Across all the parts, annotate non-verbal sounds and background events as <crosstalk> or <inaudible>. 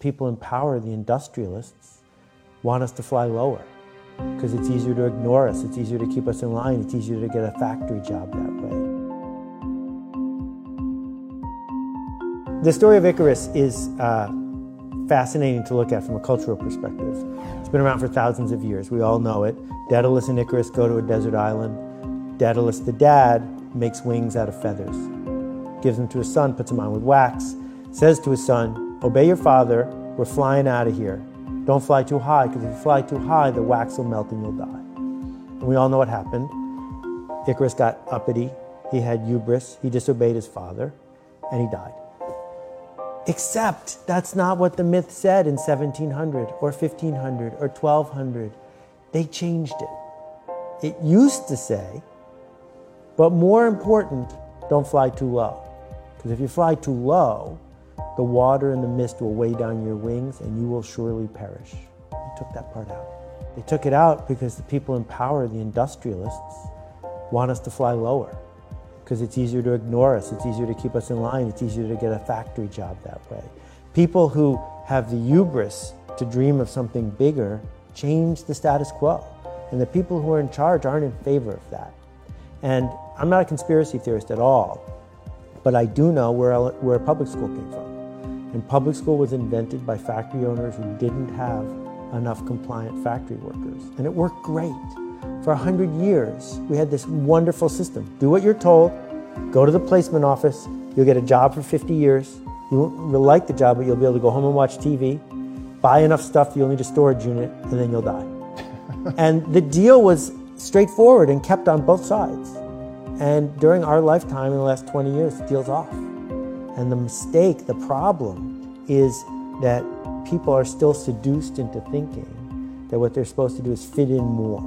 people in power, the industrialists, want us to fly lower because it's easier to ignore us, it's easier to keep us in line, it's easier to get a factory job that way. The story of Icarus is uh, fascinating to look at from a cultural perspective. It's been around for thousands of years. We all know it. Daedalus and Icarus go to a desert island. Daedalus, the dad, makes wings out of feathers, gives them to his son, puts them on with wax, says to his son, Obey your father, we're flying out of here. Don't fly too high, because if you fly too high, the wax will melt and you'll die. And we all know what happened. Icarus got uppity, he had hubris, he disobeyed his father, and he died. Except that's not what the myth said in 1700 or 1500 or 1200. They changed it. It used to say, but more important, don't fly too low. Because if you fly too low, the water and the mist will weigh down your wings and you will surely perish. They took that part out. They took it out because the people in power, the industrialists, want us to fly lower because it's easier to ignore us, it's easier to keep us in line, it's easier to get a factory job that way. People who have the hubris to dream of something bigger change the status quo. And the people who are in charge aren't in favor of that. And I'm not a conspiracy theorist at all, but I do know where, where public school came from. And public school was invented by factory owners who didn't have enough compliant factory workers. And it worked great. For 100 years, we had this wonderful system. Do what you're told, go to the placement office, you'll get a job for 50 years. You won't like the job, but you'll be able to go home and watch TV, buy enough stuff you'll need a storage unit, and then you'll die. <laughs> and the deal was straightforward and kept on both sides. And during our lifetime in the last 20 years, the deal's off. And the mistake, the problem, is that people are still seduced into thinking that what they're supposed to do is fit in more.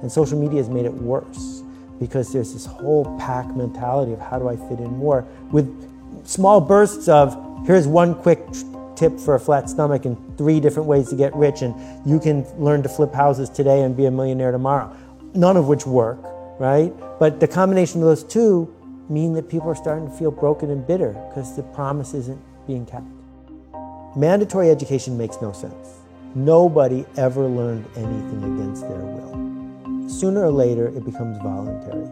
And social media has made it worse because there's this whole pack mentality of how do I fit in more with small bursts of here's one quick tip for a flat stomach and three different ways to get rich and you can learn to flip houses today and be a millionaire tomorrow. None of which work, right? But the combination of those two mean that people are starting to feel broken and bitter because the promise isn't being kept. Mandatory education makes no sense. Nobody ever learned anything against their will. Sooner or later, it becomes voluntary.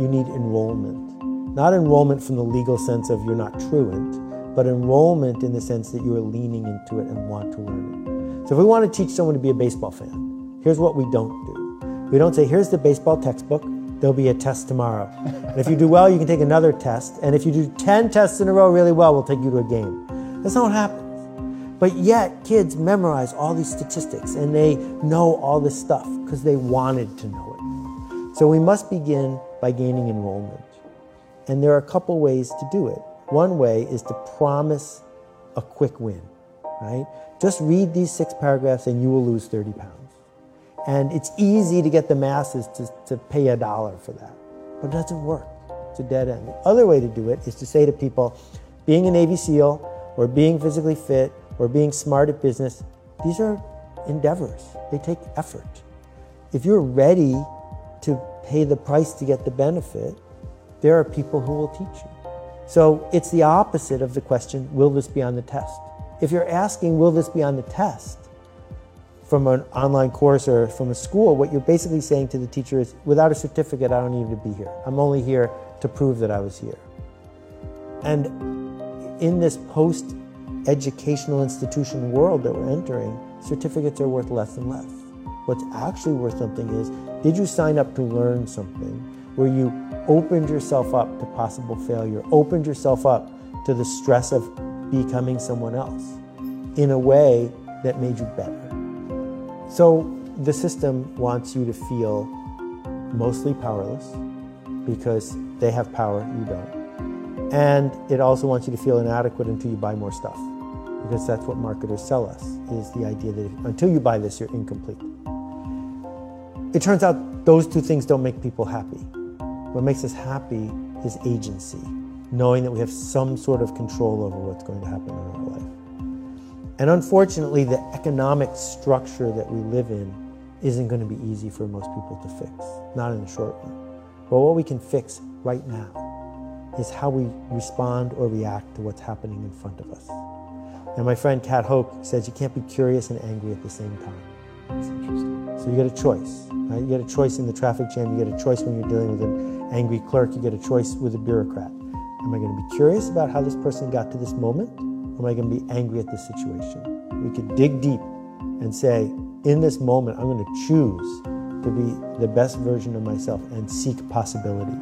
You need enrollment. Not enrollment from the legal sense of you're not truant, but enrollment in the sense that you are leaning into it and want to learn it. So if we want to teach someone to be a baseball fan, here's what we don't do. We don't say, here's the baseball textbook, there'll be a test tomorrow. and if you do well, you can take another test. And if you do 10 tests in a row really well, we'll take you to a game. That's not what happens. But yet, kids memorize all these statistics and they know all this stuff because they wanted to know it. So we must begin by gaining enrollment. And there are a couple ways to do it. One way is to promise a quick win, right? Just read these six paragraphs and you will lose 30 pounds. And it's easy to get the masses to, to pay a dollar for that. But it doesn't work. It's a dead end. The other way to do it is to say to people, being a Navy SEAL or being physically fit or being smart at business, these are endeavors. They take effort. If you're ready to pay the price to get the benefit, there are people who will teach you. So it's the opposite of the question, will this be on the test? If you're asking, will this be on the test, from an online course or from a school, what you're basically saying to the teacher is, without a certificate, I don't need to be here. I'm only here to prove that I was here. And in this post educational institution world that we're entering, certificates are worth less and less. What's actually worth something is, did you sign up to learn something where you opened yourself up to possible failure, opened yourself up to the stress of becoming someone else in a way that made you better? So the system wants you to feel mostly powerless because they have power, you don't. And it also wants you to feel inadequate until you buy more stuff because that's what marketers sell us is the idea that until you buy this, you're incomplete. It turns out those two things don't make people happy. What makes us happy is agency, knowing that we have some sort of control over what's going to happen in our life. And unfortunately, the economic structure that we live in isn't going to be easy for most people to fix, not in the short run. But what we can fix right now is how we respond or react to what's happening in front of us. And my friend Cat Hoke says you can't be curious and angry at the same time. That's interesting. So you get a choice. Right? You get a choice in the traffic jam. You get a choice when you're dealing with an angry clerk. You get a choice with a bureaucrat. Am I going to be curious about how this person got to this moment? am I going to be angry at this situation? We could dig deep and say, in this moment, I'm going to choose to be the best version of myself and seek possibility.